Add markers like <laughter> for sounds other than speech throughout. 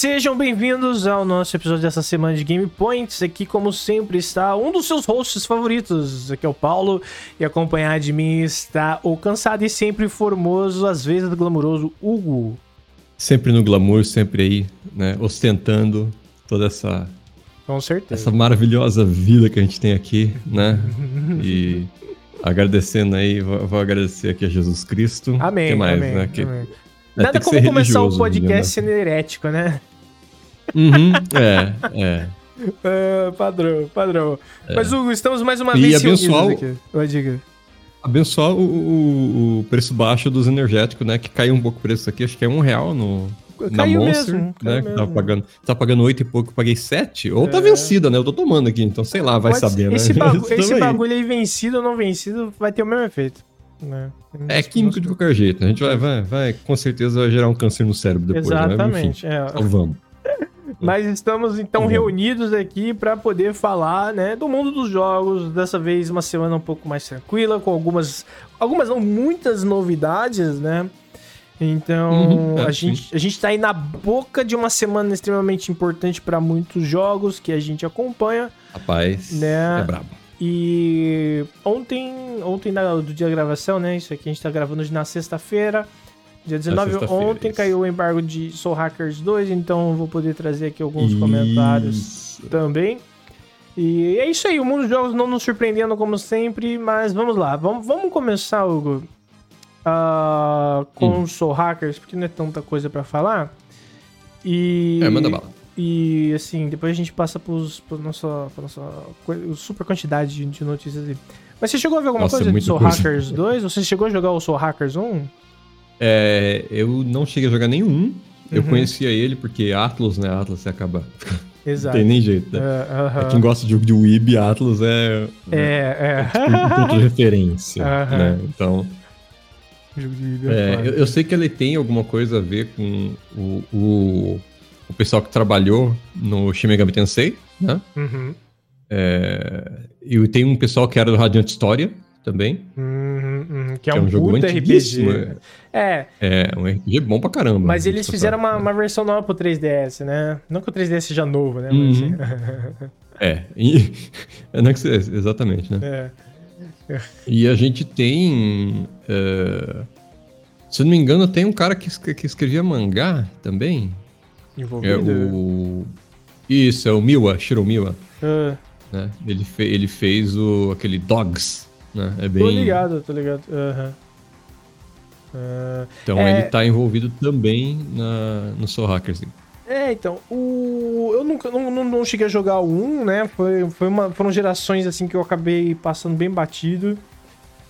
sejam bem-vindos ao nosso episódio dessa semana de Game Points. Aqui, como sempre, está um dos seus hosts favoritos. Aqui é o Paulo. E acompanhado de mim está o cansado e sempre formoso, às vezes glamouroso, Hugo. Sempre no glamour, sempre aí, né? Ostentando toda essa. Com certeza. Essa maravilhosa vida que a gente tem aqui, né? <laughs> e agradecendo aí, vou, vou, agradecer aqui a Jesus Cristo. Amém. que mais, amém, né? Que, amém. Nada como começar o podcast sendo herético, né? Uhum, é, é. Uh, padrão, padrão. É. Mas, Hugo, estamos mais uma e vez abençoar aqui. Vai, diga. Abençoar o, o, o, preço baixo dos energéticos, né? Que caiu um pouco o preço aqui, acho que é um real no, caiu na Monster, mesmo, né? Que tá pagando, tá pagando 8 e pouco, eu paguei 7. Ou tá é. vencida, né? Eu tô tomando aqui, então sei lá, vai Pode, saber, esse né? Bagu <laughs> esse bagulho aí, vencido ou não vencido, vai ter o mesmo efeito. Né? É químico de qualquer jeito. A gente vai, vai, vai, com certeza, vai gerar um câncer no cérebro depois. Exatamente. Né? Enfim, é. Então vamos. Mas estamos então reunidos aqui para poder falar, né, do mundo dos jogos. Dessa vez uma semana um pouco mais tranquila, com algumas, algumas não muitas novidades, né? Então, Uhum, é, a, gente, a gente tá aí na boca de uma semana extremamente importante para muitos jogos que a gente acompanha. Rapaz, Né? é brabo. E ontem, ontem do dia da gravação, né? Isso aqui a gente tá gravando hoje na sexta-feira. Dia 19, sexta-feira, ontem isso. caiu o embargo de Soul Hackers 2, então vou poder trazer aqui alguns Isso. comentários também. E é isso aí, o mundo dos jogos não nos surpreendendo como sempre, mas vamos lá. Vamos, vamos começar, Hugo, ah, com Hum. Soul Hackers, porque não é tanta coisa pra falar. E... É, manda bala. E assim, depois a gente passa pros, pro nossa, pra nossa super quantidade de, de notícias ali. Mas você chegou a ver alguma Nossa, coisa de muita Soul coisa. Hackers 2? Você chegou a jogar o Soul Hackers 1? É, eu não cheguei a jogar nenhum. Eu Uhum. conhecia ele porque Atlas, né? Atlas você acaba. <laughs> Não Exato. tem nem jeito, né? É, aham. Pra Quem gosta de jogo de Weeb, Atlas é, É, é. um ponto de referência, Aham. né? Então, Jogo de vídeo é, foda. eu, eu sei que ele tem alguma coisa a ver com o, o, o pessoal que trabalhou no Shin Megami Tensei, né? Uhum. É, e tem um pessoal que era do Radiant História também, Uhum, uhum, que é, que é um, um jogo puta antiguíssimo. RPG. É, É um RPG bom pra caramba. mas eles Você fizeram uma, né? uma versão nova pro 3DS, né? Não que o 3DS seja novo, né? Mas, Uhum. <laughs> É, e, <laughs> é, não que você- exatamente, né? é. E a gente tem. é, se eu não me engano, tem um cara que, que escrevia mangá também. É Envolvido. o. Isso, é o Miwa, Shiro Miwa. Ah, Né? Ele, fe- ele fez o, aquele Dogs. Né? É tô bem. ligado, tô ligado. Aham. Ah, Então É. ele tá envolvido também na, no Soul Hackers. É, então, o... eu nunca não, não, não cheguei a jogar o 1, né? Foi, foi uma, foram gerações assim que eu acabei passando bem batido.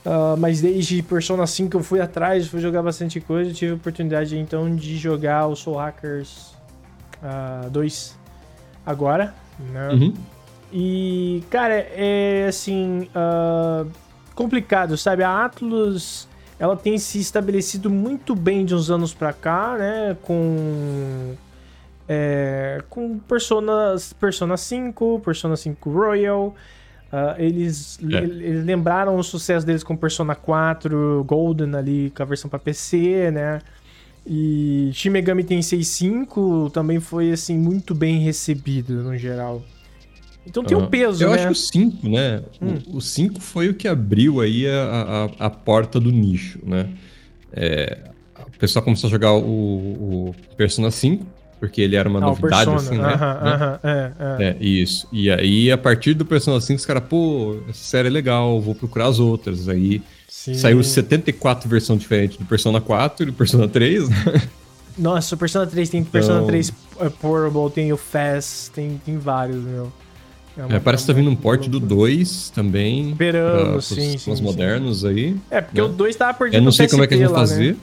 Ah, mas desde Persona 5 eu fui atrás, fui jogar bastante coisa. Tive a oportunidade então de jogar o Soul Hackers ah, 2 agora, né? Uhum. E, cara, é assim. ah, complicado, sabe? A Atlus ela tem se estabelecido muito bem de uns anos pra cá, né? Com. é, com Persona, Persona 5, Persona 5 Royal. Ah, eles, É. eles lembraram o sucesso deles com Persona 4 Golden ali, com a versão pra PC, né? E Shin Megami Tensei 5 também foi, assim, muito bem recebido no geral. Então tem um peso, Eu né? acho que o 5, né? O- Hum. O 5 foi o que abriu aí a, a, a porta do nicho, né? É, o pessoal começou a jogar o, o Persona 5, porque ele era uma Ah, novidade, Persona. assim, né? Aham, né? aham, é, é. É, isso. E aí, a partir do Persona 5, os caras, pô, essa série é legal, vou procurar as outras. Aí Sim. saiu 74 versões diferentes do Persona 4 e do Persona 3, né? Nossa, o Persona 3 tem Persona Então- 3 é, Portable, tem o Fast, tem, tem vários, meu. Uma- É, parece que tá vindo um port do loucura. 2 também. Esperamos, pra- sim, pros- sim, pros sim. modernos aí. É, porque né? o 2 tava perdido Eu não no sei como é que eles vão lá, fazer. né?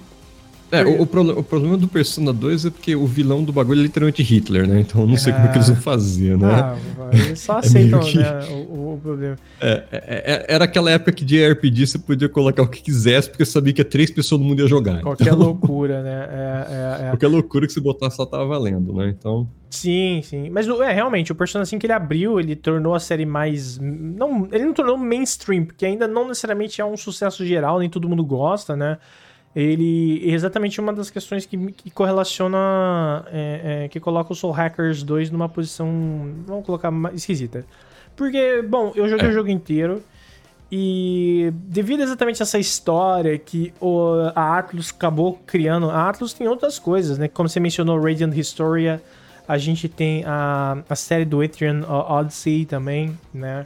É, o, o o problema do Persona 2 é porque o vilão do bagulho é literalmente Hitler, né? Então eu não sei como é que eles vão fazer, né? Ah, eles só <laughs> É aceitam, meio que- né, o, o- problema. É, é, é, era aquela época que de RPG você podia colocar o que quisesse, porque sabia que três pessoas no mundo ia jogar. Qualquer loucura, né? <laughs> É, é, é. Qualquer loucura que você botar só tava valendo, né? Então. Sim, sim. Mas é, realmente, o Persona 5 ele abriu, ele tornou a série mais. Não, ele não tornou mainstream, porque ainda não necessariamente é um sucesso geral, nem todo mundo gosta, né? Ele é exatamente uma das questões que, que correlaciona, é, é, que coloca o Soul Hackers 2 numa posição, vamos colocar, mais esquisita. Porque, bom, eu joguei é. o jogo inteiro e devido exatamente a essa história que o, a Atlus acabou criando, a Atlus tem outras coisas, né? Como você mencionou, Radiant Historia, a gente tem a, a série do Etrian Odyssey também, né?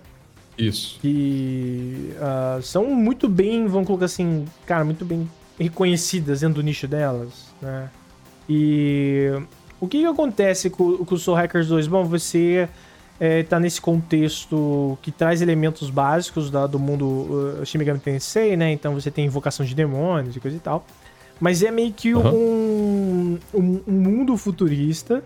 Isso. Que uh, são muito bem, vamos colocar assim, cara, muito bem reconhecidas dentro do nicho delas, né? E o que, que acontece com, com o Soul Hackers 2? Bom, você é, tá nesse contexto que traz elementos básicos da, do mundo uh, Shin Megami Tensei, né? Então você tem invocação de demônios e coisa e tal. Mas é meio que uhum. um, um, um mundo futurista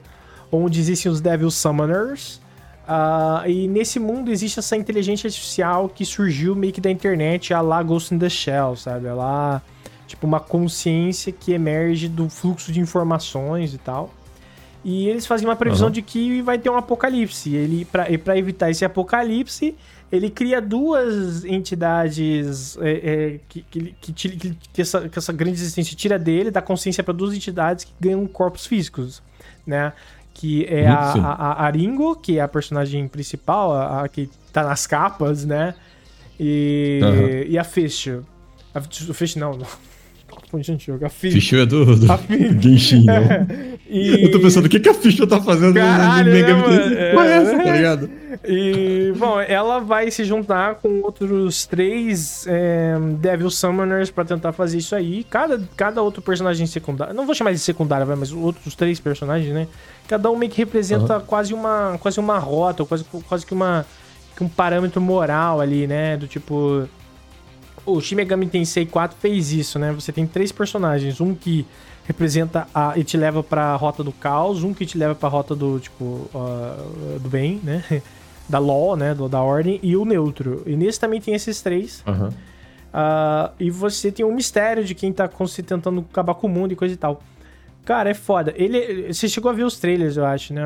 onde existem os Devil Summoners. Uh, e nesse mundo existe essa inteligência artificial que surgiu meio que da internet, a lá Ghost in the Shell, sabe? Ela, tipo, uma consciência que emerge do fluxo de informações e tal. E eles fazem uma previsão uhum. de que vai ter um apocalipse. Ele, para evitar esse apocalipse, ele cria duas entidades é, é, que, que, que, que, essa, que essa grande existência tira dele, dá consciência para duas entidades que ganham corpos físicos, né? que é a, a, a, Aringo, que é a personagem principal, a, a que tá nas capas, né? E, uhum. e a Fish. A, o Fish não, não. Gente, <laughs> a Fish. <laughs> Fish é do, do, do Genshin. E... Eu tô pensando, o que, que a Fish tá fazendo Caralho, no Mega né, é, é essa, tá ligado? E, bom, ela vai se juntar com outros três é, Devil Summoners pra tentar fazer isso aí. Cada, cada outro personagem secundário, não vou chamar de secundário, mas outros três personagens, né? Cada um meio que representa uhum. quase, uma, quase uma rota, quase, quase que, uma, que um parâmetro moral ali, né? Do tipo. O Shin Megami Tensei 4 fez isso, né? Você tem três personagens. Um que representa a. e te leva pra rota do caos, um que te leva pra rota do, tipo, uh, do bem, né? <laughs> da law, né? Do, da ordem, e o neutro. E nesse também tem esses três. Uhum. Uh, e você tem um mistério de quem tá tentando acabar com o mundo e coisa e tal. Cara, é foda. Ele. Você chegou a ver os trailers, eu acho, né?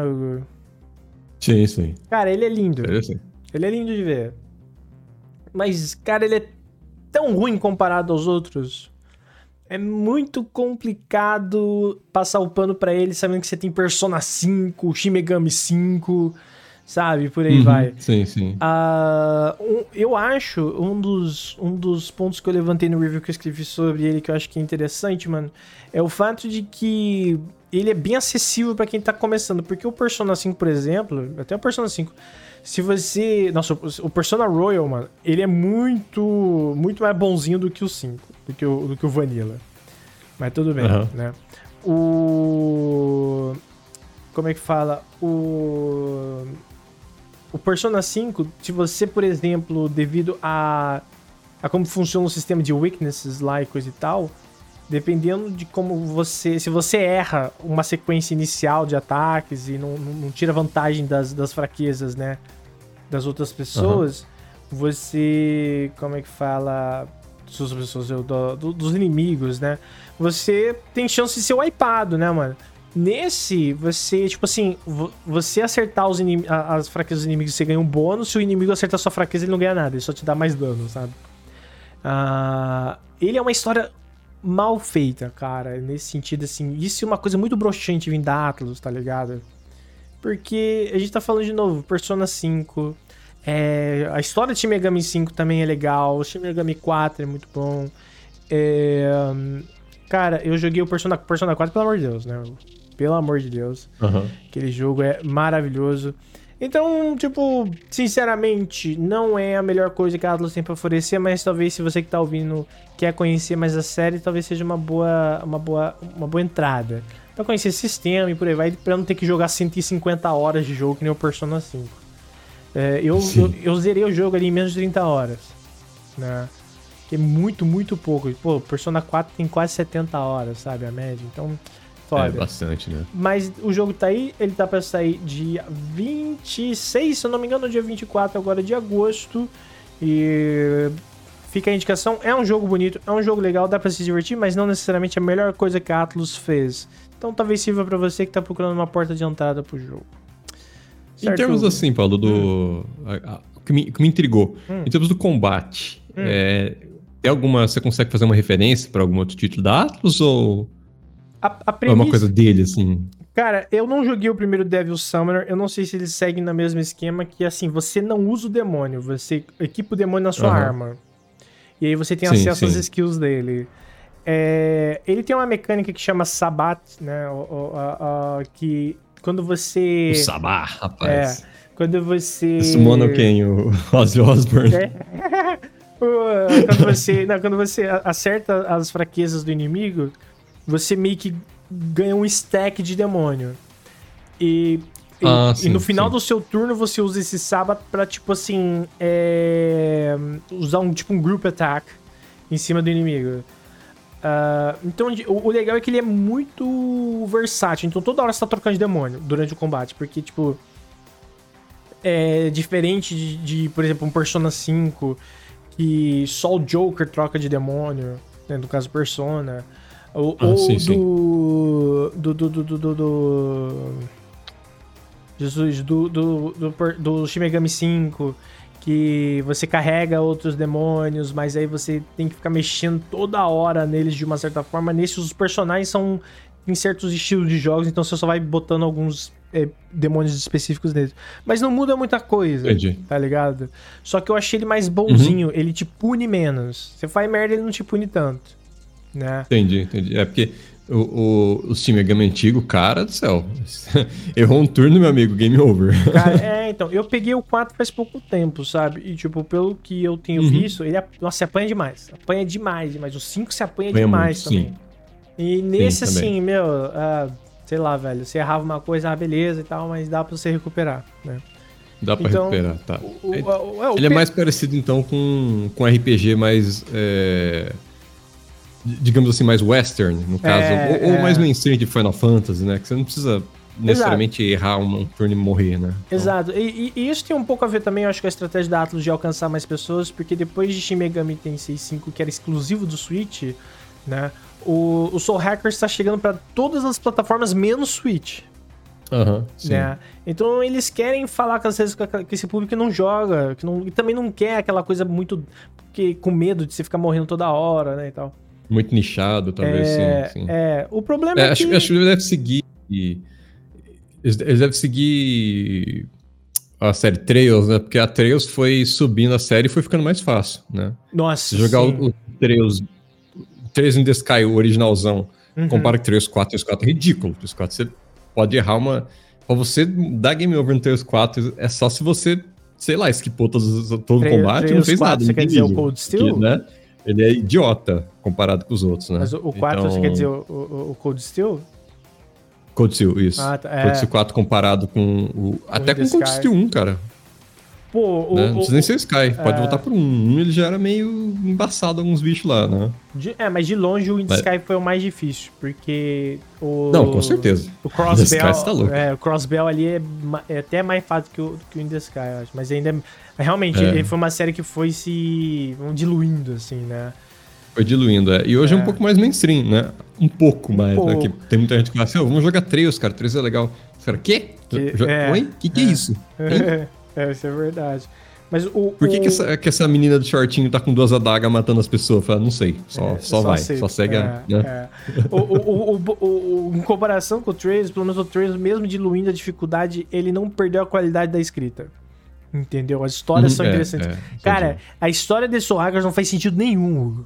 Sim, sim. Cara, ele é lindo. É, sim. Ele é lindo de ver. Mas, cara, ele é tão ruim comparado aos outros. É muito complicado passar o pano para ele sabendo que você tem Persona 5, Shin Megami 5, sabe? Por aí uhum, vai. Sim, sim. Uh, um, eu acho, um dos, um dos pontos que eu levantei no review que eu escrevi sobre ele, que eu acho que é interessante, mano, é o fato de que ele é bem acessível para quem tá começando. Porque o Persona 5, por exemplo, até o Persona 5, se você. Nossa, o Persona Royal, mano, ele é muito. Muito mais bonzinho do que o 5, do que o, do que o Vanilla. Mas tudo bem, uhum. né? O. Como é que fala? O o Persona 5, se você, por exemplo, devido a, a como funciona o sistema de weaknesses lá e coisa e tal, dependendo de como você. Se você erra uma sequência inicial de ataques e não, não, tira vantagem das, das fraquezas, né? Das outras pessoas, uhum. você. Como é que fala? Das pessoas, do, do, dos inimigos, né? Você tem chance de ser wipeado, né, mano? Nesse, você, tipo assim, você acertar os as fraquezas dos inimigos, você ganha um bônus. Se o inimigo acertar sua fraqueza, ele não ganha nada, ele só te dá mais dano, sabe? Uh, ele é uma história mal feita, cara, nesse sentido, assim. Isso é uma coisa muito broxante vindo da Atlas, tá ligado? Porque a gente tá falando de novo, Persona 5. É, a história de Shin Megami 5 também é legal. O Shin Megami 4 é muito bom. É, cara, eu joguei o Persona, Persona 4, pelo amor de Deus, né? pelo amor de Deus. Uhum. Aquele jogo é maravilhoso. Então, tipo, sinceramente, não é a melhor coisa que a Atlas tem pra oferecer, mas talvez se você que tá ouvindo quer conhecer mais a série, talvez seja uma boa, uma boa, uma boa entrada. Pra conhecer sistema e por aí vai, pra não ter que jogar 150 horas de jogo que nem o Persona 5. É, eu, eu, eu, zerei o jogo ali em menos de 30 horas, né? Que é muito, muito pouco. Pô, Persona 4 tem quase 70 horas, sabe, a média. Então, É bastante, né? Mas o jogo tá aí, ele tá pra sair dia 26, se eu não me engano, dia 24 agora de agosto. E fica a indicação, é um jogo bonito, é um jogo legal, dá pra se divertir, mas não necessariamente a melhor coisa que a Atlus fez. Então talvez sirva para você que tá procurando uma porta de entrada pro jogo. Certo? Em termos assim, Paulo, do. Hum. A, a, que, me, que me intrigou. Hum. Em termos do combate. Hum. É, tem alguma. Você consegue fazer uma referência para algum outro título da Atlas ou. A, a É uma coisa dele, assim. Cara, eu não joguei o primeiro Devil Summoner, eu não sei se eles seguem no mesmo esquema que, assim, você não usa o demônio, você equipa o demônio na sua Aham. arma. E aí você tem Sim, acesso às sim. skills dele. É, ele tem uma mecânica que chama Sabat, né? o- o- a- a- que quando você... O Sabá, rapaz. Quando você... Esse mono quem? O <laughs> Ozzy Osbourne. É. <laughs> Quando você, não, quando você acerta as fraquezas do inimigo, você meio que ganha um stack de demônio. E, e- Ah, e sim, no final sim. do seu turno você usa esse sábado pra, tipo assim, é, usar um tipo um group attack em cima do inimigo. Ah, então, o, o legal é que ele é muito versátil. Então, toda hora você tá trocando de demônio durante o combate. Porque, tipo, é diferente de, de, por exemplo, um Persona 5, que só o Joker troca de demônio, né, no caso Persona. Ou, Ah, ou sim, do, sim. do, do, do, do, do, Jesus, do, do, do, do Shin Megami 5, que você carrega outros demônios, mas aí você tem que ficar mexendo toda hora neles de uma certa forma. Nesses, os personagens são em certos estilos de jogos, então você só vai botando alguns é, demônios específicos neles. Mas não muda muita coisa, Entendi. tá ligado? Só que eu achei ele mais bonzinho, Uhum. ele te pune menos. Você faz merda, ele não te pune tanto, né? Entendi, entendi. É porque o, o, o Steam Megami antigo, cara do céu. <laughs> Errou um turno, meu amigo, game over. <laughs> Cara, é, então, eu peguei o 4 faz pouco tempo, sabe? E, tipo, pelo que eu tenho Uhum. visto, ele, nossa, se apanha demais. Apanha demais, demais. O 5 se apanha demais muito, também. E nesse, também. assim, meu, ah, sei lá, velho, você errava uma coisa, ah, beleza e tal, mas dá pra você recuperar, né? Dá pra Então, recuperar, tá. O- o- É- é, Ele é mais parecido, então, com, com RPG mais. é, digamos assim, mais western, no caso. É, ou, ou é. mais mainstream de Final Fantasy, né? Que você não precisa necessariamente errar um, um turno e morrer, né? Então, Exato. E, e- isso tem um pouco a ver também, eu acho, com a estratégia da Atlus de alcançar mais pessoas, porque depois de Shin Megami Tensei 5, que era exclusivo do Switch, né? O, o Soul Hackers está chegando pra todas as plataformas menos Switch. Sim. né? Então eles querem falar com, às vezes, com esse público que não joga, que não, e também não quer aquela coisa muito que, com medo de você ficar morrendo toda hora, né, e tal. Muito nichado, talvez, é, sim. sim. é, o problema É, é, acho, que... acho que ele deve seguir. Eles devem seguir a série Trails, né? Porque a Trails foi subindo a série e foi ficando mais fácil, né? Nossa, jogar sim. o, o Trails, Trails in the Sky, o originalzão, Uhum. compara com Trails 4, Trails 4 é ridículo. Trails 4 você pode errar uma. Pra você dar game over no Trails 4 é só se você, sei lá, esquipou todos, todo o combate e não fez 4, nada. você não quer dizer o. Cold Steel? Porque, né? Ele é idiota comparado com os outros, né? Mas o, o 4, você Então- quer dizer o, o, o Cold Steel? Cold Steel, isso. Ah, tá, é. Cold Steel 4 comparado com o. até com o Cold Sky. Steel 1, cara. Pô, o, né? o- Não precisa nem ser Sky. Pode é. voltar por um. Um ele já era meio embaçado alguns bichos lá, né? de- é, mas de longe o In the Mas- Sky foi o mais difícil, porque o... Não, com certeza. O Crossbell, <laughs> Sky tá louco. é, o Crossbell ali é, é até mais fácil que o, que o In the Sky, eu acho. Mas ainda, é- realmente, É. ele foi uma série que foi se diluindo, assim, né? Foi diluindo, é. E hoje é, É. um pouco mais mainstream, né? Um pouco mais, né? pouco. Que tem muita gente que fala assim, "Ô, vamos jogar Trails, cara. Trails é legal. Os caras, quê? Que- é. Oi? Que que é, isso? <laughs> É, isso é verdade. Mas o. Por que, o- que, essa, que essa menina do shortinho tá com duas adagas matando as pessoas? Fala, não sei. Só, é, só, vai. aceito. Só segue a. É, né? é. O, o, em comparação com o Trails, pelo menos o Trails, mesmo diluindo a dificuldade, ele não perdeu a qualidade da escrita. Entendeu? As histórias Uhum, são é, interessantes. é, Cara, a história de Hackers não faz sentido nenhum.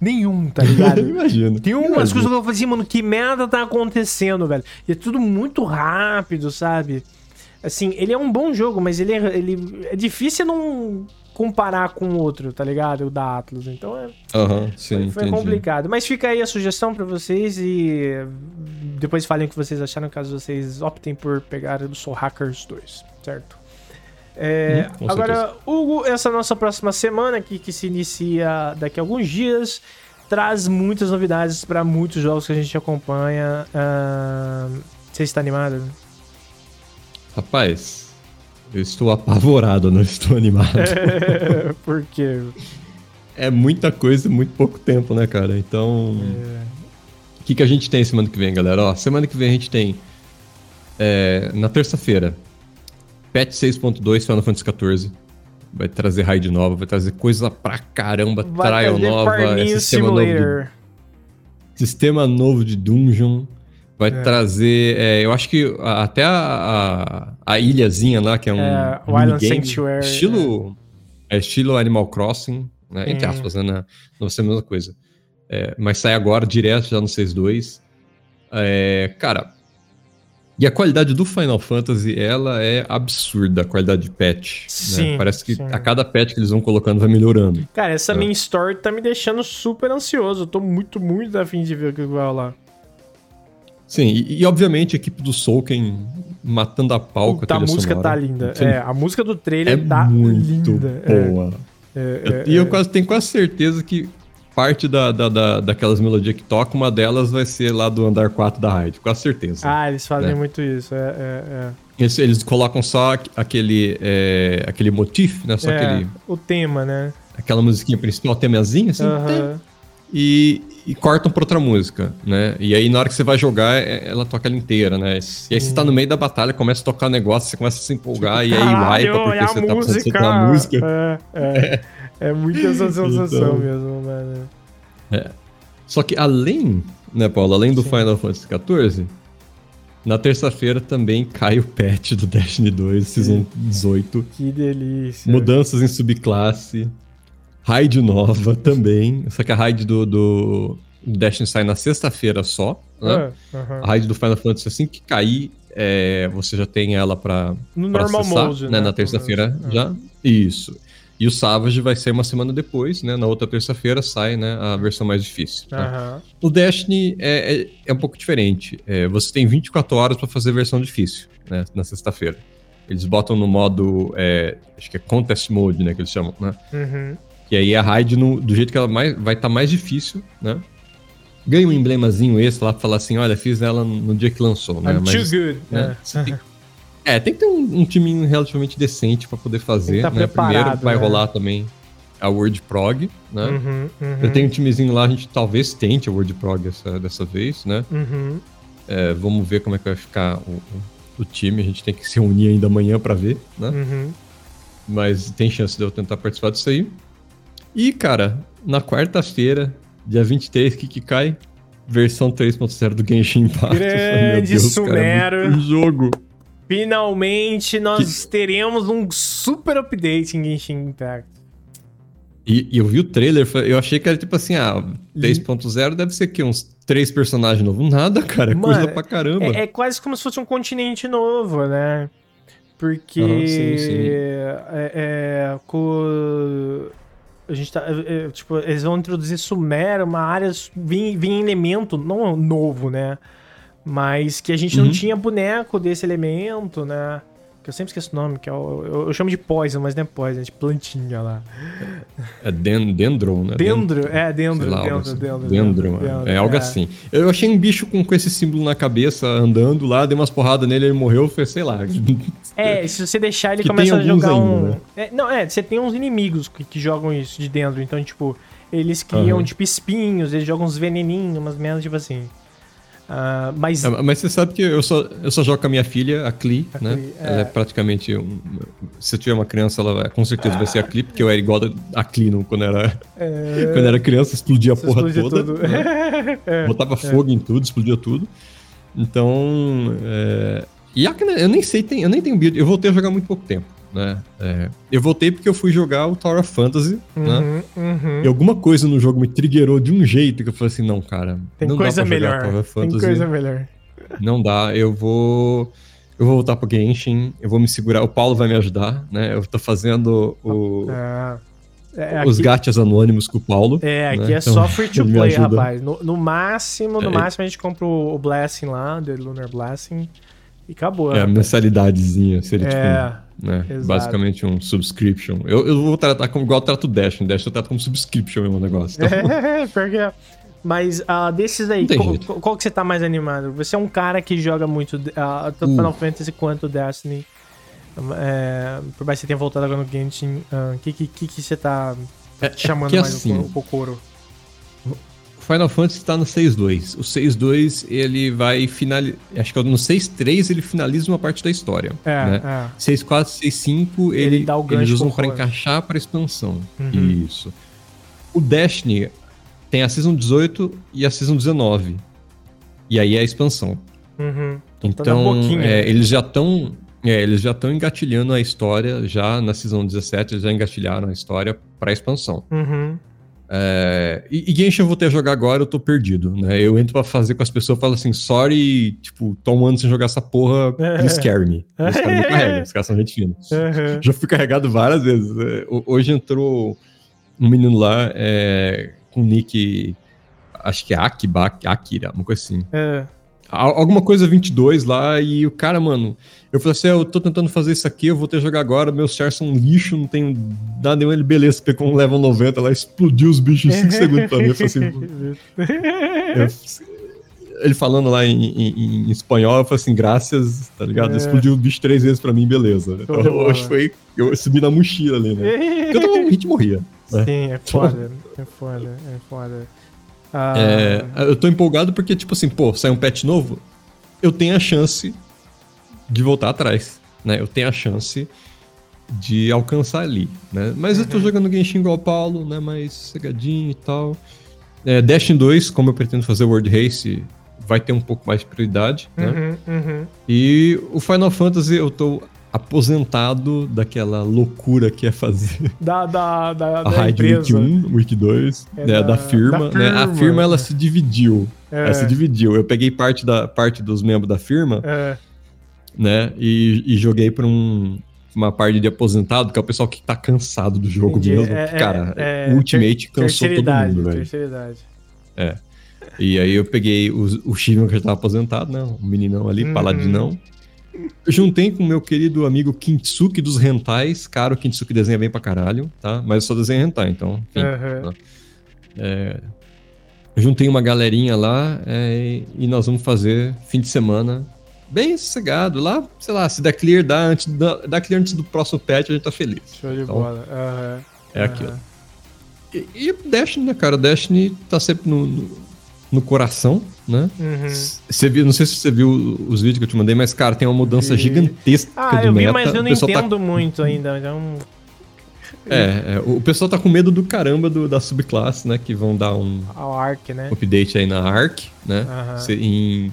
Nenhum, tá ligado? <laughs> Imagino. Tem umas imagino. coisas que eu falei assim, mano, que merda tá acontecendo, velho? E é tudo muito rápido, sabe? Assim, ele é um bom jogo, mas ele é, ele é difícil não comparar com o outro, tá ligado? O da Atlas. Então é, Aham, sim, foi, foi complicado. Mas fica aí a sugestão pra vocês e depois falem o que vocês acharam caso vocês optem por pegar o Soul Hackers 2, certo? É, Hum, agora, Hugo, essa nossa próxima semana aqui, que se inicia daqui a alguns dias, traz muitas novidades pra muitos jogos que a gente acompanha. Ah, você está animado? Rapaz, eu estou apavorado, não estou animado. <laughs> Por quê? É muita coisa muito pouco tempo, né, cara? Então. O que, que a gente tem semana que vem, galera? Ó, semana que vem a gente tem. é, na terça-feira, patch 6.2 Final Fantasy XIV. vai trazer raid nova, vai trazer coisa pra caramba, Vai trial nova, é sistema novo, de, sistema novo de dungeon. Vai É. trazer, é, eu acho que até a, a, a ilhazinha lá, que é um É, o Island Sanctuary, estilo, é. estilo Animal Crossing, né? Entre Hum. aspas, né? Não vai ser a mesma coisa. É, mas sai agora, direto, já no 6.2. É, cara, e a qualidade do Final Fantasy, ela é absurda, a qualidade de patch. né? Sim, Parece que sim. a cada patch que eles vão colocando vai melhorando. Cara, essa É. main story tá me deixando super ansioso. Eu tô muito, muito afim de ver o que vai rolar. Sim, e, e, obviamente a equipe do Soulken matando a pau com a a música sonora. tá linda. Sim. É, a música do trailer É tá muito linda. É, boa. é, é, e eu é. quase, tenho quase certeza que parte da, da, da- daquelas melodias que toca, uma delas vai ser lá do andar 4 da Raid, quase certeza. Ah, eles fazem né? muito isso. É, é, é. Eles, eles colocam só aqu- aquele, é, aquele motif, né? Só É, aquele, O tema, né? aquela musiquinha principal, temazinho, assim, Aham. e, e cortam pra outra música, né? E aí na hora que você vai jogar, é- ela toca ela inteira, né? E aí você tá no meio da batalha, começa a tocar negócio, você começa a se empolgar, e aí Caralho, wipa porque é você tá música. soltar a música. É, é. <laughs> é muito essa sensação Então. mesmo, mano. Só que além, né, Paulo, além do Sim. Final Fantasy XIV, na terça-feira também cai o patch do Destiny 2, Season 18. Que delícia. Mudanças em subclasse. Raid nova também. Só que a raid do, do Destiny sai na sexta-feira só. Né? Aham. A raid do Final Fantasy, assim que cair, é, você já tem ela pra, No pra normal acessar, mode, né? né? Na terça-feira já. Isso. E o Savage vai ser uma semana depois, né? Na outra terça-feira sai né, a versão mais difícil. né? Aham. O Destiny é, é, é um pouco diferente. É, você tem 24 horas pra fazer a versão difícil, né? Na sexta-feira. Eles botam no modo. é, acho que é Contest Mode, né? Que eles chamam, né? Uhum. E aí a raid, no- do jeito que ela mais, vai estar mais difícil, né? Ganha um emblemazinho extra lá pra falar assim: olha, fiz ela no dia que lançou, né? I'm too Mas, good. né, É. é, tem que ter um, um timinho relativamente decente pra poder fazer. tá né? Primeiro vai né? rolar também a Word Prog, né? Uhum, uhum, Eu tenho um timezinho lá, a gente talvez tente a Word Prog dessa, dessa vez, né? uhum. É, vamos ver como é que vai ficar o, o- time. A gente tem que se reunir ainda amanhã pra ver, né? Uhum. Mas tem chance de eu tentar participar disso aí. E, cara, na quarta-feira, dia 23, o que que cai? Versão 3.0 do Genshin Impact. <laughs> Eu falei, Grande Sumero. Cara, é jogo. Finalmente nós teremos um super update em Genshin Impact. E, e eu vi o trailer, eu achei que era tipo assim, ah, 3.0 deve ser que uns três personagens novos. Nada, cara, é coisa pra caramba. É, é quase como se fosse um continente novo, né? Porque. Aham, sim, sim. É, é, co- A gente tá. é, é, tipo, eles vão introduzir Sumera, uma área. Vem, vem elemento, não novo, né? Mas que a gente não Uhum. tinha boneco desse elemento, né? Que eu sempre esqueço o nome, que é o, eu, eu chamo de Poison, mas não é Poison, é de plantinha lá. É den, Dendron, né? Dendro, é, Dendro, lá, Dendro, assim. Dendro, Dendro, Dendro, é, é algo assim. Eu achei um bicho com, com esse símbolo na cabeça, andando lá, dei umas porradas nele, ele morreu, foi, sei lá. <laughs> É, se você deixar ele Que começa a jogar um. ainda, né? É, não, é, você tem uns inimigos que, que jogam isso de dentro. Então, tipo, eles criam, Aham. tipo, espinhos, eles jogam uns veneninhos, umas merdas, tipo assim. Ah, mas. É, Mas você sabe que eu só, eu só jogo com a minha filha, a Cli, A né? Cli, é. Ela é praticamente. Um, se eu tiver uma criança, ela vai- com certeza vai ser a Cli, porque eu era igual a Cli no- quando era, é, <laughs> quando era criança, explodia a porra toda. né? <laughs> É, Botava fogo em tudo, explodia tudo. Então. É... E a, eu nem sei, tem, eu nem tenho build. Eu voltei a jogar há muito pouco tempo, né? É, eu voltei porque eu fui jogar o Tower of Fantasy, né? Uhum, uhum. E alguma coisa no jogo me triggerou de um jeito que eu falei assim: não, cara. Tem não coisa dá pra jogar melhor. Tower of Tem Fantasy. coisa melhor. Não dá, eu vou. Eu vou voltar pro Genshin, eu vou me segurar. O Paulo vai me ajudar, né? Eu tô fazendo o- Ah, é, os aqui- gatos anônimos com o Paulo. É, aqui né? é Então, só free to play, rapaz. No, no máximo, no É. máximo a gente compra o, o Blessing lá, The Lunar Blessing. E acabou. É, a rapaz. mensalidadezinha, seria É, tipo. Né? Basicamente um subscription. Eu, eu vou tratar como igual eu trato o Dash. Dash eu trato como subscription mesmo o negócio. Então, É, <laughs> pior que é. Mas ah, desses aí, qual, qual que você tá mais animado? Você é um cara que joga muito ah, tanto Uh. Final Fantasy quanto Destiny. É, por mais que você tenha voltado agora no Genshin, o que, que, que, que você tá É- chamando que mais assim- o, o Kokoro? Final Fantasy tá no 6.2. O 6.2, ele vai finalizar. Acho que no 6.3 ele finaliza uma parte da história. É, né? é. 6.4, 6.5, Ele ele, dá o gancho eles usam Horus. encaixar pra expansão. Uhum. Isso. O Destiny tem a Season 18 e a Season 19. E aí é a expansão. Uhum. Então, boquinha, é, né? eles já estão. eles já estão engatilhando a história, já na Season 17, eles já engatilharam a história pra expansão. Uhum. É, e, e Genshin eu vou ter a jogar agora, eu tô perdido, né? Eu entro pra fazer com as pessoas falo assim, sorry, tipo, tô um ano sem jogar essa porra, please carry me. Os caras me carregam, os caras são gente fina. Uhum. Já fui carregado várias vezes. É, ho- Hoje entrou um menino lá é, com nick, acho que é Akiba, Akira, uma coisa assim. É. Alguma coisa 22 lá, e o cara, mano, eu falei assim: "É, eu tô tentando fazer isso aqui, eu vou ter que jogar agora, meus chars são um lixo, não tenho nada nenhum. Ele, beleza, pegou um level 90 lá, explodiu os bichos em 5 <laughs> segundos pra mim. Eu falei assim, eu- ele falando lá em, em- em espanhol, eu falei assim, graças, tá ligado? É. Explodiu o bicho três vezes pra mim, beleza. Então, de bola. hoje foi, eu subi na mochila ali, né? <laughs> Porque eu tava morrendo de morria. né? Sim, é foda. É foda, é foda. Ah, É, eu tô empolgado porque, tipo assim, pô, sai um patch novo, eu tenho a chance de voltar atrás, né? Eu tenho a chance de alcançar ali, né? Mas eu Uhum. tô jogando Genshin igual Paulo, né? Mais cegadinho e tal. É, Destiny 2, como eu pretendo fazer World Race, vai ter um pouco mais de prioridade, né? Uhum, uhum. E o Final Fantasy, eu tô aposentado daquela loucura que é fazer Da, da, da, <laughs> a Raid Week empresa. 1, Week 2, É né, da- da, firma, da né? A firma. firma, ela se dividiu. É. Ela se dividiu. Eu peguei parte, da, parte dos membros da firma, É, né? E, e joguei pra um, uma parte de aposentado, que é o pessoal que tá cansado do jogo entendi. mesmo. É, que, é, cara, é, o Ultimate cansou todo mundo, velho. Idade. E aí eu peguei o, o Steven que já tava aposentado, né? O meninão ali, Uhum. paladinão. Eu juntei com o meu querido amigo Kintsuki dos Rentais. Cara, o Kintsuki desenha bem pra caralho, tá? Mas eu só desenho hentai, então, enfim. Aham. Eu juntei uma galerinha lá é, e nós vamos fazer fim de semana bem sossegado. Lá, sei lá, se der clear, dá, antes, dá, dá clear antes do próximo patch, a gente tá feliz. Show de Então, bola. Aham. É aquilo. E, e Destiny, né, cara? Destiny tá sempre no, no, no coração, né? Uhum. Você viu, não sei se você viu os vídeos que eu te mandei, mas, cara, tem uma mudança Vi. gigantesca Ah, de eu vi, meta. mas eu não tá- entendo muito ainda. Então, é, é, o pessoal tá com medo do caramba do- da subclasse, né? Que vão dar um Ark, né? update aí na Arc, né? Aham. Se- Em,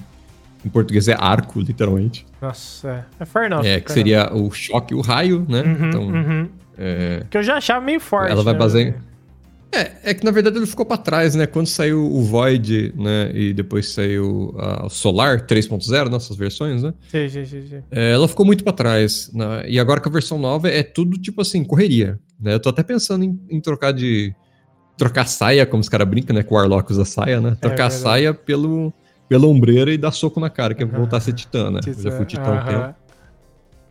em português é arco, literalmente. Nossa, é. É fair enough. é, que seria o choque e o raio, né? enough. Uhum, então, uhum. é, Que eu já achava meio forte. Ela vai né? basear É, é que na verdade ele ficou pra trás, né? Quando saiu o Void, né? E depois saiu a- o Solar 3.0, nossas versões, né? Sim, sim, sim, sim. é, ela ficou muito pra trás. né? E agora com a versão nova é tudo tipo assim, correria. Né? Eu tô até pensando em, em trocar de. Trocar saia, como os caras brincam, né? Com o Warlock usa saia, né? Trocar a verdade. saia pelo, pela ombreira e dar soco na cara, que é voltar a ser titã, né? Eu já fui titã há um Aham. tempo.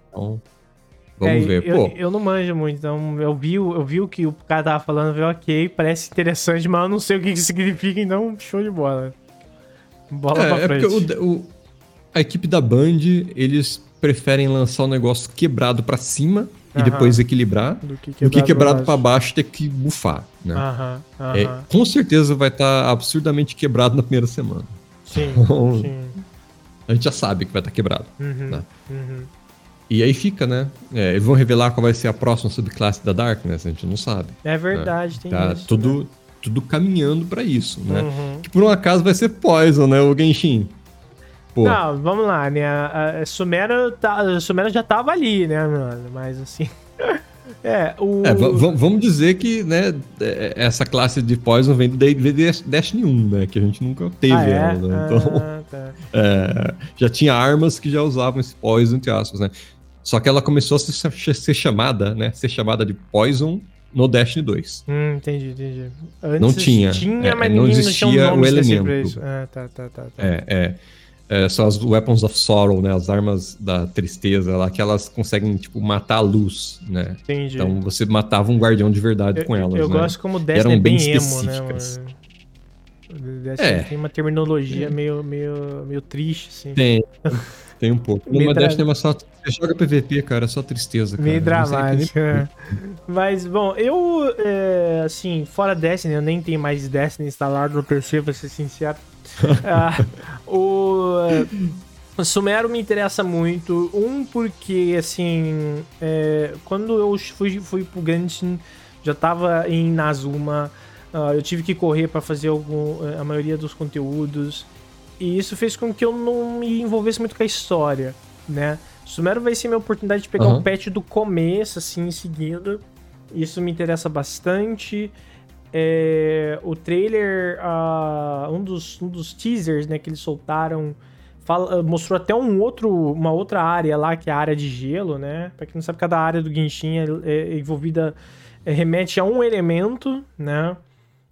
Então, vamos É, ver. Eu, Pô, eu não manjo muito, então eu vi, o- eu vi o que o cara tava falando, falei, ok, parece interessante, mas eu não sei o que, que significa, então show de bola. Bola É, pra é frente. porque o- o- a equipe da Band, eles preferem lançar o negócio quebrado pra cima e Aham. depois equibrar, Do que do que quebrado pra baixo. ter que bufar, né? Aham, aham. É, com certeza vai estar absurdamente quebrado na primeira semana. Sim, <laughs> Então, sim. A gente já sabe que vai estar quebrado. Uhum, Tá. uhum. E aí fica, né? É, eles vão revelar qual vai ser a próxima subclasse da Darkness, a gente não sabe. É verdade, tem Tá isso. tudo, né? tudo caminhando pra isso, né? Uhum. Que por um acaso vai ser Poison, né? O Genshin. Pô, Não, vamos lá, né? A, a Sumera, tá, a Sumera já tava ali, né, mano? Mas assim. <laughs> é, o. É, va- va- vamos dizer que, né, é, essa classe de Poison vem do Destiny 1, né? Que a gente nunca teve Ah, é? ela, né? Então, Ah, tá. <laughs> é, já tinha armas que já usavam esse Poison, entre aspas, né? Só que ela começou a ser, ser chamada, né? Ser chamada de Poison no Destiny 2. Hum, entendi, entendi. Antes Não tinha, Tinha, é, mas não existia um o pra elemento. Ah, tá, tá, tá. tá. É, é. É, são as Weapons of Sorrow, né? As armas da tristeza lá, que elas conseguem, tipo, matar a luz, né? Entendi. Então você matava um guardião de verdade eu, com elas, eu né? gosto como Destiny eram é bem bem emo, né, mano? Destiny É. tem uma terminologia meio, meio, meio triste, assim. Tem. <laughs> Tem um pouco. Dra- Destiny é uma só. Você joga PVP, cara, é só tristeza, cara. Meio eles- é. <laughs> Mas, bom, eu, é, assim, fora Destiny, eu nem tenho mais Destiny instalado no PC, pra ser sincero. <laughs> Ah, o, o Sumero me interessa muito. Um, porque, assim, é, quando eu fui, fui pro Genshin, já tava em Nazuma, ah, eu tive que correr pra fazer algum, a maioria dos conteúdos. E isso fez com que eu não me envolvesse muito com a história, né? Sumero vai ser minha oportunidade de pegar Aham. um patch do começo, assim, seguindo. Isso me interessa bastante. É, o trailer, ah, um, dos, um dos teasers né, que eles soltaram, fala- mostrou até um outro, uma outra área lá, que é a área de gelo, né? Pra quem não sabe, cada área do Genshin é, é envolvida, é, remete a um elemento, né?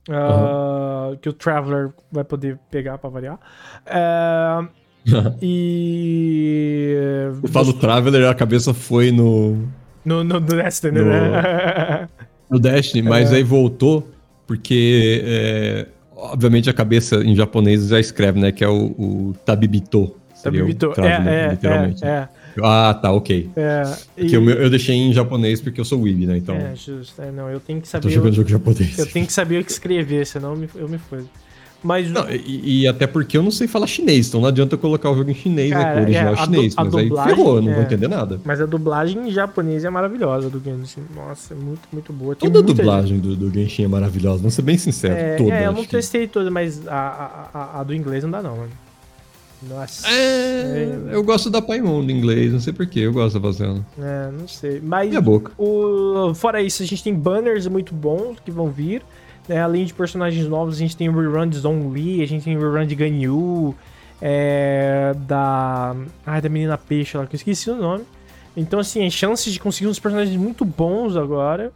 Ah, Que o Traveler vai poder pegar pra variar. É, <laughs> e. Eu falo Traveler, a cabeça foi no, No, no Destiny, No- né? <laughs> no Destiny, mas É. aí voltou, porque, é, obviamente, a cabeça em japonês já escreve, né? Que é o, o Tabibito. Tabibito. É, é, literalmente. é, é, Ah, tá, ok. é. Porque E- o meu- eu deixei em japonês porque eu sou Weeb, né? Então, É, justo. É, não, eu tenho que tô saber. jogando Eu, jogo japonês. eu tenho que saber o que escrever, senão eu me, eu me fodo. Mas. Não, e, e até porque eu não sei falar chinês, então não adianta eu colocar o jogo em chinês, Cara, né? O original é, é a chinês, du- a mas aí dublagem, ferrou, eu não é. vou entender nada. Mas a dublagem em japonês é maravilhosa do Genshin. Nossa, é muito, muito boa. Tem Toda muita dublagem do, do Genshin é maravilhosa, vamos ser bem sinceros. É, toda. é, eu não que- testei toda, mas a, a, a, a do inglês não dá não, mano. Nossa. É, eu gosto da Paimon do inglês, não sei porquê, eu gosto da voz dela. É, não sei. Mas E a boca? o, fora isso, a gente tem banners muito bons que vão vir. né? Além de personagens novos, a gente tem o rerun de Zhongli, a gente tem o rerun de Ganyu, é, da. Ai, da menina peixe lá, que eu esqueci o nome. Então, assim, as chances de conseguir uns personagens muito bons agora.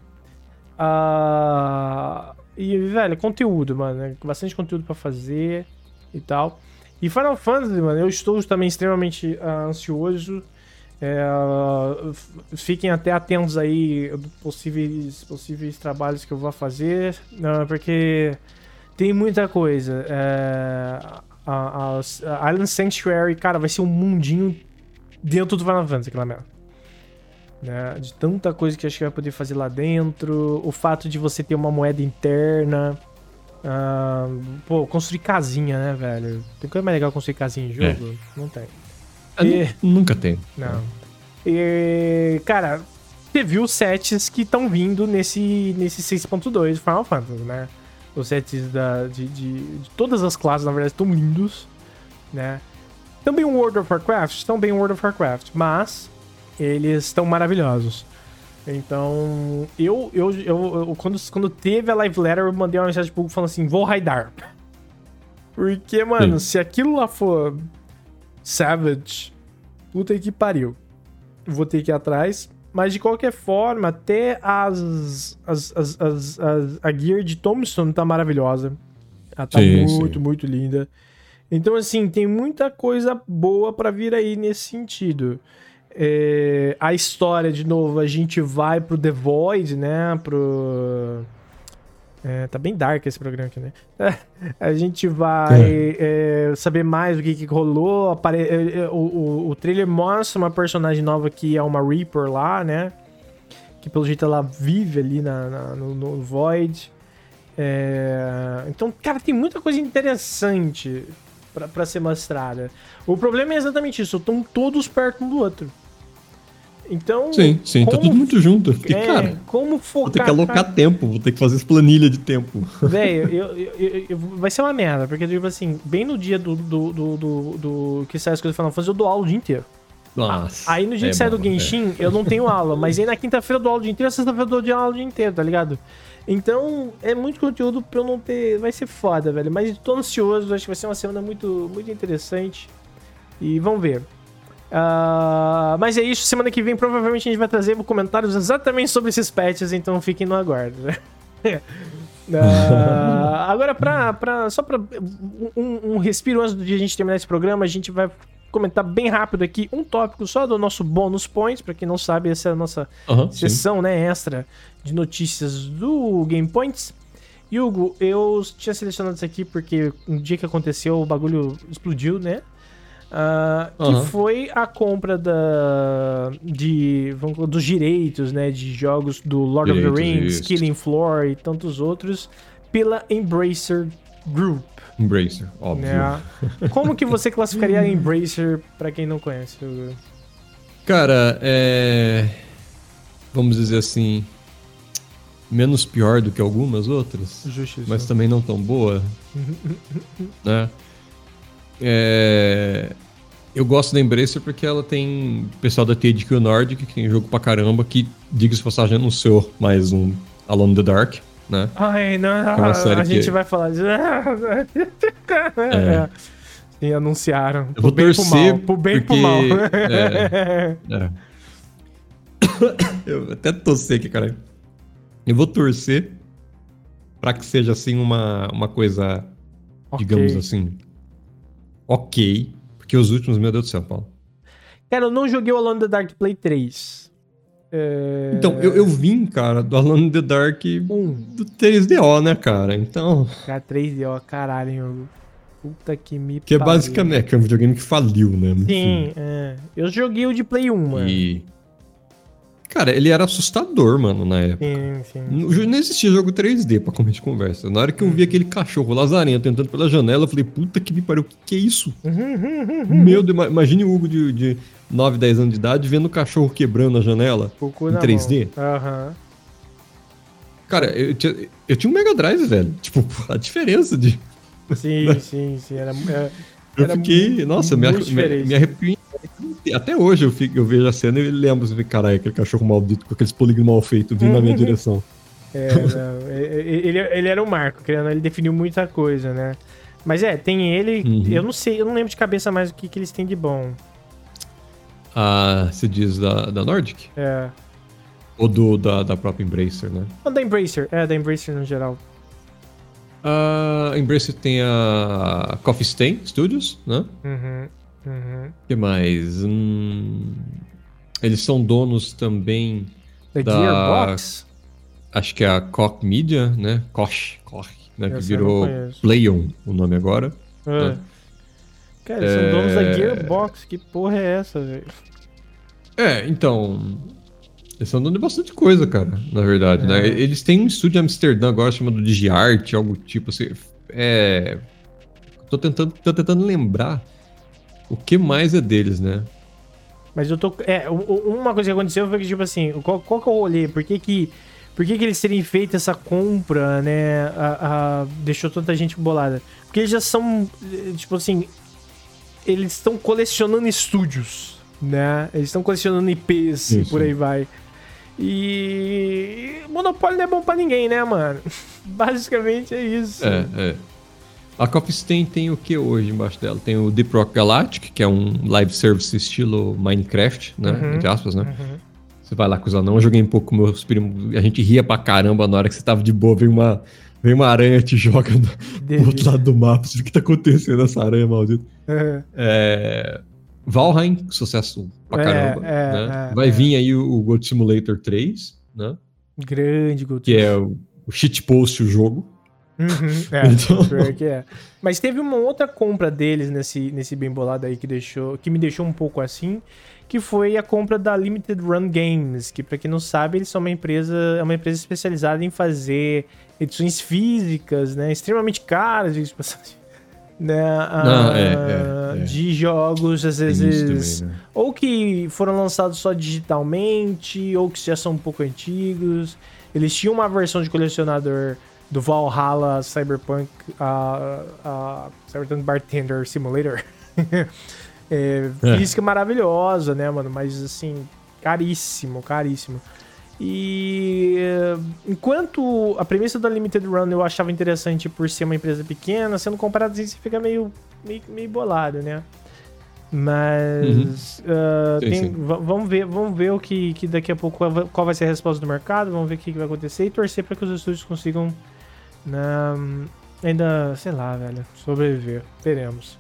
Ah, e, velho, conteúdo, mano. né? Bastante conteúdo pra fazer e tal. E Final Fantasy, mano, eu estou também extremamente ah, ansioso. É, f- fiquem até atentos aí possíveis, possíveis trabalhos que eu vou fazer, né, porque tem muita coisa. É, a- a Island Sanctuary, cara, vai ser um mundinho dentro do Final Fantasy, aquela merda. Né, de tanta coisa que acho que vai poder fazer lá dentro. O fato de você ter uma moeda interna. Ah, pô, construir casinha, né, velho? Tem coisa mais legal construir casinha em jogo? Não tem. Ah, E- Nunca tem. não. E, cara, você viu os sets que estão vindo nesse, nesse 6.2 do Final Fantasy, né? Os sets da, de, de, de todas as classes, na verdade, estão lindos, né? Também o World of Warcraft, também o World of Warcraft, mas eles estão maravilhosos. Então, eu, eu, eu, eu- quando, quando teve a live letter, eu mandei uma mensagem pro Google falando assim: vou raidar. Porque, mano, Sim. se aquilo lá for Savage, puta que pariu. Vou ter que ir atrás. Mas de qualquer forma, até as, as, as, as- as- a gear de Tombstone tá maravilhosa. Ela tá Sim, muito, sim. muito linda. Então, assim, tem muita coisa boa pra vir aí nesse sentido. É, a história, de novo, a gente vai pro The Void, né? Pro. É, tá bem dark esse programa aqui, né? <laughs> A gente vai é, saber mais do que, que rolou. Apare- é, é, o, o, o trailer mostra uma personagem nova que é uma Reaper lá, né? Que pelo jeito ela vive ali na, na- no, no Void. É, Então, cara, tem muita coisa interessante pra ser mostrada. O problema é exatamente isso, estão todos perto um do outro. Então, Sim, sim, tá tudo muito junto. Fiquei, é, cara, como focar... vou ter que alocar tempo, vou ter que fazer as planilhas de tempo. <laughs> Velho, eu, eu- eu- vai ser uma merda, porque, tipo assim, bem no dia do, do, do, do- do- que sai as coisas do Final Fantasy, eu dou aula o dia inteiro. Nossa. Aí no dia é que sai do Genshin, eu não tenho aula, mas aí na quinta-feira eu dou aula o dia inteiro, sexta-feira eu dou aula o dia inteiro, tá ligado? Então, é muito conteúdo pra eu não ter. Vai ser foda, velho. Mas tô ansioso, acho que vai ser uma semana muito, muito interessante. E vamos ver. Ah, mas é isso, semana que vem provavelmente a gente vai trazer comentários exatamente sobre esses patches, então fiquem no aguardo. né? <laughs> Ah, agora, pra, pra, só pra um, um respiro antes de a gente terminar esse programa, a gente vai comentar bem rápido aqui um tópico só do nosso bônus points. Pra quem não sabe, essa é a nossa sim. sessão né, extra de notícias do Game Points. Hugo, eu tinha selecionado isso aqui porque um dia que aconteceu o bagulho explodiu, né? Uh, Aham. Que foi a compra da, de, vamos, falar, dos direitos né, de jogos do Lord of the Direitos, Rings. Killing Floor e tantos outros pela Embracer Group. Embracer, óbvio. Né? <laughs> Como que você classificaria a Embracer pra quem não conhece? Cara, é. Vamos dizer assim. Menos pior do que algumas outras, Justiça. mas também não tão boa. <laughs> né? É, Eu gosto da Embracer porque ela tem pessoal da THQ Nordic, que tem jogo pra caramba, que, diga-se passagem, anunciou mais um Alone in the Dark, né? Ai, não, É a gente que- vai falar disso. <laughs> É. Sim, <laughs> anunciaram. Eu vou pro bem e pro torcer mal. Pro bem e pro porque- mal. <laughs> é. É. <coughs> Eu até torcer aqui, cara. Eu vou torcer pra que seja assim uma, uma coisa, Ok. digamos assim, ok. Porque os últimos, meu Deus do céu, Paulo. Cara, eu não joguei o Alone in the Dark Play 3. É... Então, eu, eu vim, cara, do Alone in the Dark Um. do 3DO, né, cara? Então, Cara, 3D, ó, caralho, hein, Hugo. Puta que me que é basicamente que é um videogame que faliu, né? Sim, é. Eu joguei o de Play 1, mano. E. Cara, ele era assustador, mano, na época. Sim, sim. Não existia jogo 3D pra começo de conversa. Na hora que eu vi aquele cachorro lazarento entrando pela janela, eu falei, puta que me pariu, o que, que é isso? Meu Deus, ima- imagine o Hugo de, de 9, 10 anos de idade vendo o cachorro quebrando a janela. Em na 3D? mão. Aham. Cara, eu tinha, eu tinha um Mega Drive, velho. Tipo, <laughs> a diferença de. Sim, <laughs> sim, sim. Era, é, Eu Era fiquei. mu- Nossa, me, muito me, me arrepio. Até hoje eu, fico, eu vejo a cena e lembro, assim, caralho, aquele cachorro maldito com aqueles polígonos mal feitos vindo na minha direção. é, não, é, é, ele, ele era um marco, querendo, ele definiu muita coisa, né? Mas é, tem ele. Uhum. Eu não sei, eu não lembro de cabeça mais o que, que eles têm de bom. Ah, você diz da, da Nordic? É. Ou do, da, da própria Embracer, né? Não, da Embracer, é, da Embracer no geral. A Embracer tem a Coffee Stain Studios, né? Uhum, uhum. O que mais? Hum, eles são donos também, Da, Da- Gearbox? acho que é a Koch Media, né? Koch, Koch, né? Que virou. Playon o nome agora. Ah. né? Cara, eles são donos da É. Gearbox, que porra é essa, velho? É, então. Eles são donos de bastante coisa, cara, na verdade, É. né? Eles têm um estúdio em Amsterdã agora chamado DigiArt, algo tipo assim. É. Tô tentando, tô tentando lembrar o que mais é deles, né? Mas eu tô. É, uma coisa que aconteceu foi que, tipo assim, qual, qual que é o rolê? Por que que. Por que, que eles terem feito essa compra, né? A, a- deixou tanta gente bolada? Porque eles já são. Tipo assim. Eles estão colecionando estúdios, né? Eles estão colecionando IPs e Isso. por aí vai. E. Monopólio não é bom pra ninguém, né, mano? <laughs> Basicamente é isso. É, é. A Coffee Stain tem o que hoje embaixo dela? Tem o Deep Rock Galactic, que é um live service estilo Minecraft, né? Uhum. Entre aspas, né? Uhum. Você vai lá com os anãos. Eu joguei um pouco com meus primos. A gente ria pra caramba na hora que você tava de boa. Vem uma, vem uma aranha te joga do, outro lado do mapa. Você o que tá acontecendo essa aranha maldita? É. É... Valheim, sucesso pra É, caramba. é, né? é, vai é. vir aí o, o Gold Simulator 3, né? Grande, Guto. Que é o, o shitpost o jogo. Uhum, é, <laughs> Então- pior que é. Mas teve uma outra compra deles nesse, nesse bem bolado aí que, deixou, que me deixou um pouco assim, que foi a compra da Limited Run Games, que pra quem não sabe, eles são uma empresa, é uma empresa especializada em fazer edições físicas, né, extremamente caras, de <laughs> né, Não, ah, é, é, é. de jogos às vezes também, né? ou que foram lançados só digitalmente, ou que já são um pouco antigos. Eles tinham uma versão de colecionador do Valhalla Cyberpunk, a, a Cyberpunk Bartender Simulator. <laughs> é, É. Física maravilhosa, né, mano? Mas assim, caríssimo, caríssimo. E eh, enquanto a premissa da Limited Run eu achava interessante por ser uma empresa pequena, sendo comparado assim, você fica meio, meio, meio bolado, né? Mas ah, Sim, tem- sim. va- vamos ver, vamos ver o que, que daqui a pouco qual vai- qual vai ser a resposta do mercado, vamos ver o que, que vai acontecer e torcer para que os estúdios consigam né, ainda, sei lá, velho, sobreviver. Teremos.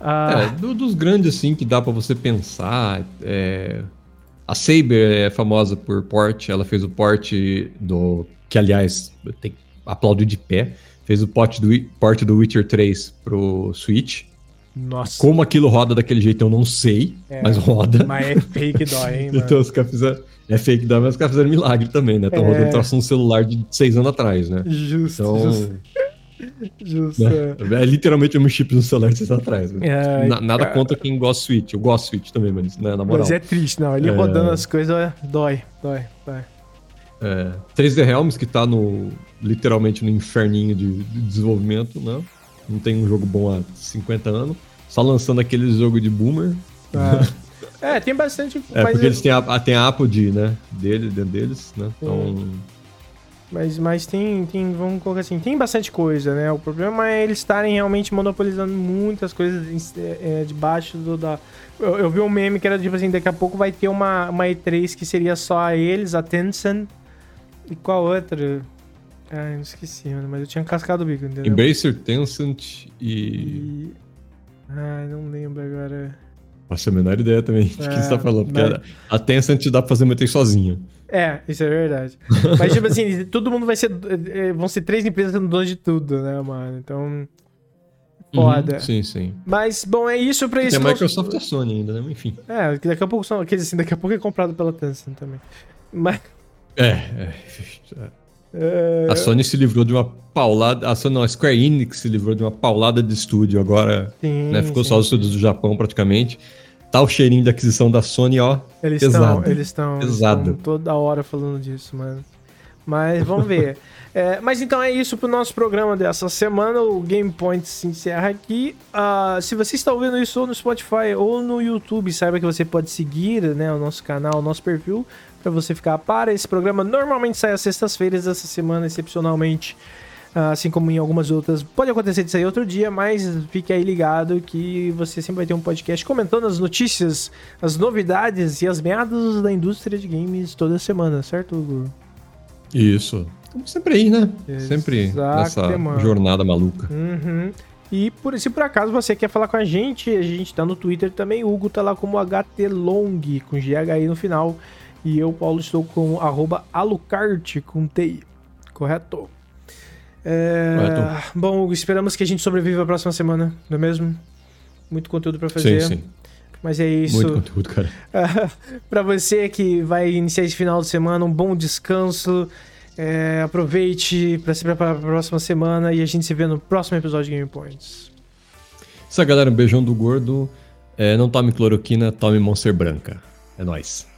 Ah, É, do- dos grandes, assim, que dá pra você pensar. é, A Saber é famosa por port, ela fez o port do. Que, aliás, tem aplaudir de pé. Fez o port do, Wi- port do Witcher 3 pro Switch. Nossa. Como aquilo roda daquele jeito eu não sei, É, mas roda. Mas é fake dói, hein, <laughs> mano? Então os caras fizeram. É fake dá, mas os caras fizeram milagre também, né? Estão É. rodando troço no celular de seis anos atrás, né? Justo, Então. justo. <laughs> justo. né? É literalmente um chip no celular de seis anos atrás. né? É, Na- nada cara. contra quem gosta de Switch. Eu gosto de Switch também, mas né, na moral. Mas é triste, não. Ele É. rodando as coisas dói, dói, dói. É, 3D Realms, que tá no. literalmente no inferninho de, de desenvolvimento, né? Não tem um jogo bom há 50 anos. Só lançando aquele jogo de boomer. É, <laughs> tem bastante. É, porque eles têm a, tem a Apple né? Dele, dentro deles, né? Então. mas, mas tem, tem, vamos colocar assim, tem bastante coisa, né? O problema é eles estarem realmente monopolizando muitas coisas é, é, debaixo do da. Eu, eu vi um meme que era tipo assim: daqui a pouco vai ter uma, uma E3 que seria só a eles, a Tencent. E qual outra? Ah, eu não esqueci, mas eu tinha cascado o bico, entendeu? Embracer, Tencent e. E. Ah, não lembro agora. Faço a menor ideia também de que É, você tá falando. Porque mas- a, Tencent dá pra fazer muito sozinha. É, isso é verdade. <laughs> Mas, tipo assim, todo mundo vai ser. eh, Vão ser três empresas sendo donas de tudo, né, mano? Então. Foda. Uhum, sim, sim. Mas, bom, é isso pra Tem isso. a Microsoft e a Sony ainda, né? Enfim. É, que daqui a pouco são. Quer dizer, assim, daqui a pouco é comprado pela Tencent também. Mas. É, é. <laughs> é, A Sony se livrou de uma paulada. A Sony, não, a Square Enix se livrou de uma paulada de estúdio agora. sim, né? Ficou sim. só os estúdios do Japão praticamente. Tá o cheirinho da aquisição da Sony, ó. Eles pesado. estão. Eles estão. Pesado. toda hora falando disso, mano. Mas vamos ver. <laughs> É, mas então é isso pro nosso programa dessa semana. O Game Point se encerra aqui. Ah, se você está ouvindo isso ou no Spotify ou no YouTube, saiba que você pode seguir né, o nosso canal, o nosso perfil, para você ficar a par. Esse programa normalmente sai às sextas-feiras, essa semana, excepcionalmente. ah, Assim como em algumas outras, pode acontecer de sair outro dia, mas fique aí ligado que você sempre vai ter um podcast comentando as notícias, as novidades e as meadas da indústria de games toda semana, certo, Hugo? Isso. Estamos sempre aí, né? Sempre Exato, nessa mano. jornada maluca. Uhum. E por, se por acaso você quer falar com a gente, a gente tá no Twitter também. O Hugo tá lá como HTLong, com GHI no final. E eu, Paulo, estou com arroba alucard com TI. Correto? É, Correto. Bom, esperamos que a gente sobreviva a próxima semana, não é mesmo? Muito conteúdo pra fazer. Sim, sim. Mas é isso. Muito conteúdo, cara. <laughs> para você que vai iniciar esse final de semana, um bom descanso. É, aproveite para se preparar para a próxima semana e a gente se vê no próximo episódio de Game Points. Isso aí, galera. Um beijão do gordo. É, não tome cloroquina, tome Monster Branca. É nóis.